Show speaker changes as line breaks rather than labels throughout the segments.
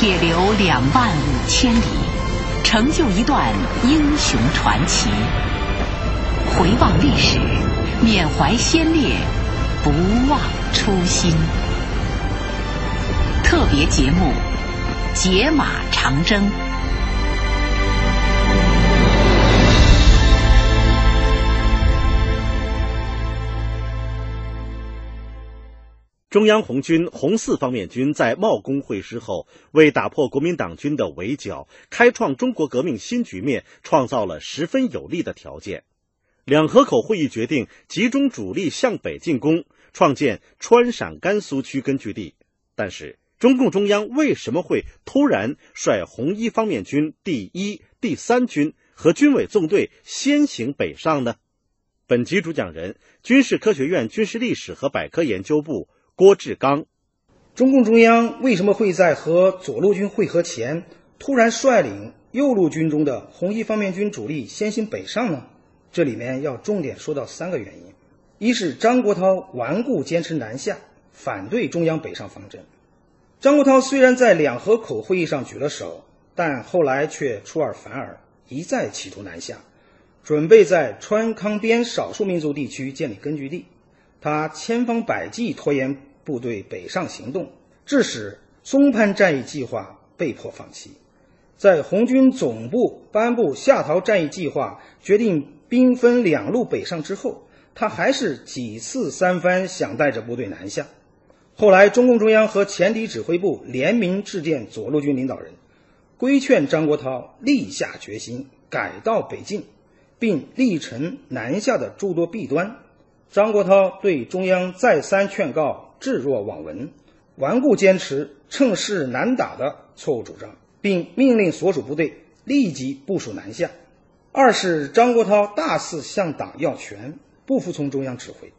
铁流两万五千里，成就一段英雄传奇。回望历史，缅怀先烈，不忘初心。特别节目《解码长征》。
中央红军红四方面军在茂功会师后，为打破国民党军的围剿，开创中国革命新局面，创造了十分有利的条件。两河口会议决定集中主力向北进攻，创建川陕甘苏区根据地。但是，中共中央为什么会突然率红一方面军第一、第三军和军委纵队先行北上呢？本集主讲人：军事科学院军事历史和百科研究部。郭志刚，
中共中央为什么会在和左路军会合前突然率领右路军中的红一方面军主力先行北上呢？这里面要重点说到三个原因：一是张国焘顽固坚持南下，反对中央北上方针。张国焘虽然在两河口会议上举了手，但后来却出尔反尔，一再企图南下，准备在川康边少数民族地区建立根据地。他千方百计拖延。部队北上行动，致使松潘战役计划被迫放弃。在红军总部颁布下逃战役计划，决定兵分两路北上之后，他还是几次三番想带着部队南下。后来，中共中央和前敌指挥部联名致电左路军领导人，规劝张国焘立下决心改道北进，并力陈南下的诸多弊端。张国焘对中央再三劝告。置若罔闻，顽固坚持趁势难打的错误主张，并命令所属部队立即部署南下。二是张国焘大肆向党要权，不服从中央指挥，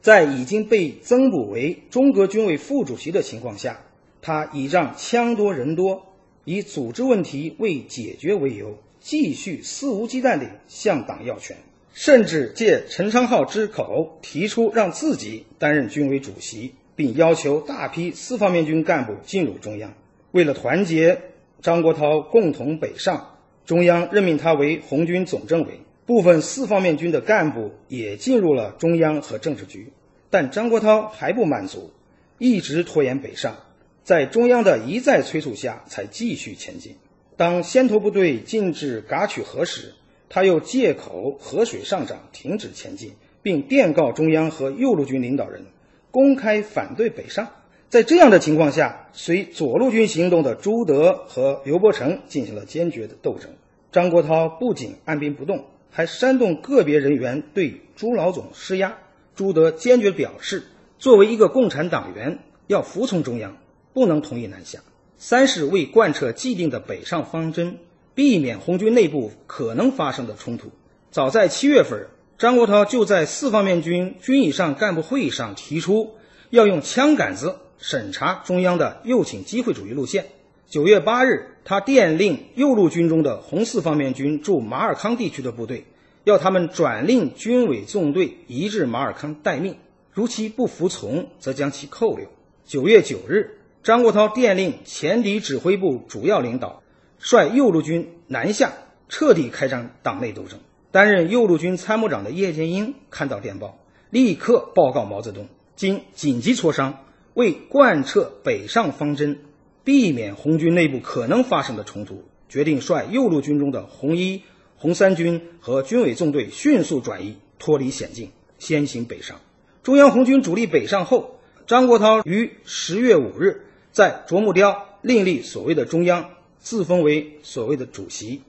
在已经被增补为中革军委副主席的情况下，他倚仗枪多人多，以组织问题未解决为由，继续肆无忌惮地向党要权，甚至借陈昌浩之口提出让自己担任军委主席。并要求大批四方面军干部进入中央。为了团结张国焘共同北上，中央任命他为红军总政委，部分四方面军的干部也进入了中央和政治局。但张国焘还不满足，一直拖延北上，在中央的一再催促下，才继续前进。当先头部队进至嘎曲河时，他又借口河水上涨，停止前进，并电告中央和右路军领导人。公开反对北上，在这样的情况下，随左路军行动的朱德和刘伯承进行了坚决的斗争。张国焘不仅按兵不动，还煽动个别人员对朱老总施压。朱德坚决表示，作为一个共产党员，要服从中央，不能同意南下。三是为贯彻既定的北上方针，避免红军内部可能发生的冲突。早在七月份。张国焘就在四方面军军以上干部会议上提出，要用枪杆子审查中央的右倾机会主义路线。九月八日，他电令右路军中的红四方面军驻马尔康地区的部队，要他们转令军委纵队移至马尔康待命，如其不服从，则将其扣留。九月九日，张国焘电令前敌指挥部主要领导，率右路军南下，彻底开展党内斗争。担任右路军参谋长的叶剑英看到电报，立刻报告毛泽东。经紧急磋商，为贯彻北上方针，避免红军内部可能发生的冲突，决定率右路军中的红一、红三军和军委纵队迅速转移，脱离险境，先行北上。中央红军主力北上后，张国焘于十月五日在啄木雕另立所谓的中央，自封为所谓的主席。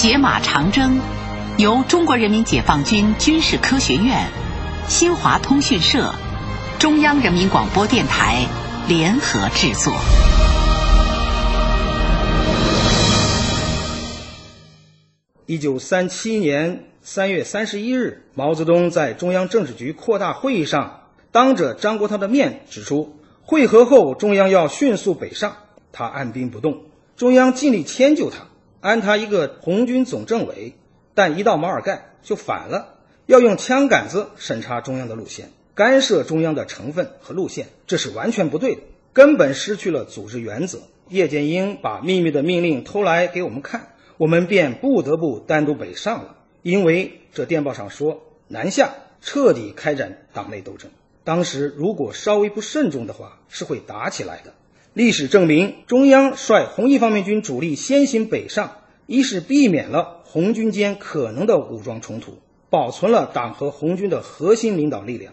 解码长征由中国人民解放军军事科学院、新华通讯社、中央人民广播电台联合制作。
一九三七年三月三十一日，毛泽东在中央政治局扩大会议上，当着张国焘的面指出，会合后中央要迅速北上，他按兵不动，中央尽力迁就他。安他一个红军总政委，但一到马尔干就反了，要用枪杆子审查中央的路线，干涉中央的成分和路线，这是完全不对的，根本失去了组织原则。叶剑英把秘密的命令偷来给我们看，我们便不得不单独北上了，因为这电报上说南下彻底开展党内斗争。当时如果稍微不慎重的话，是会打起来的。历史证明，中央率红一方面军主力先行北上，一是避免了红军间可能的武装冲突，保存了党和红军的核心领导力量；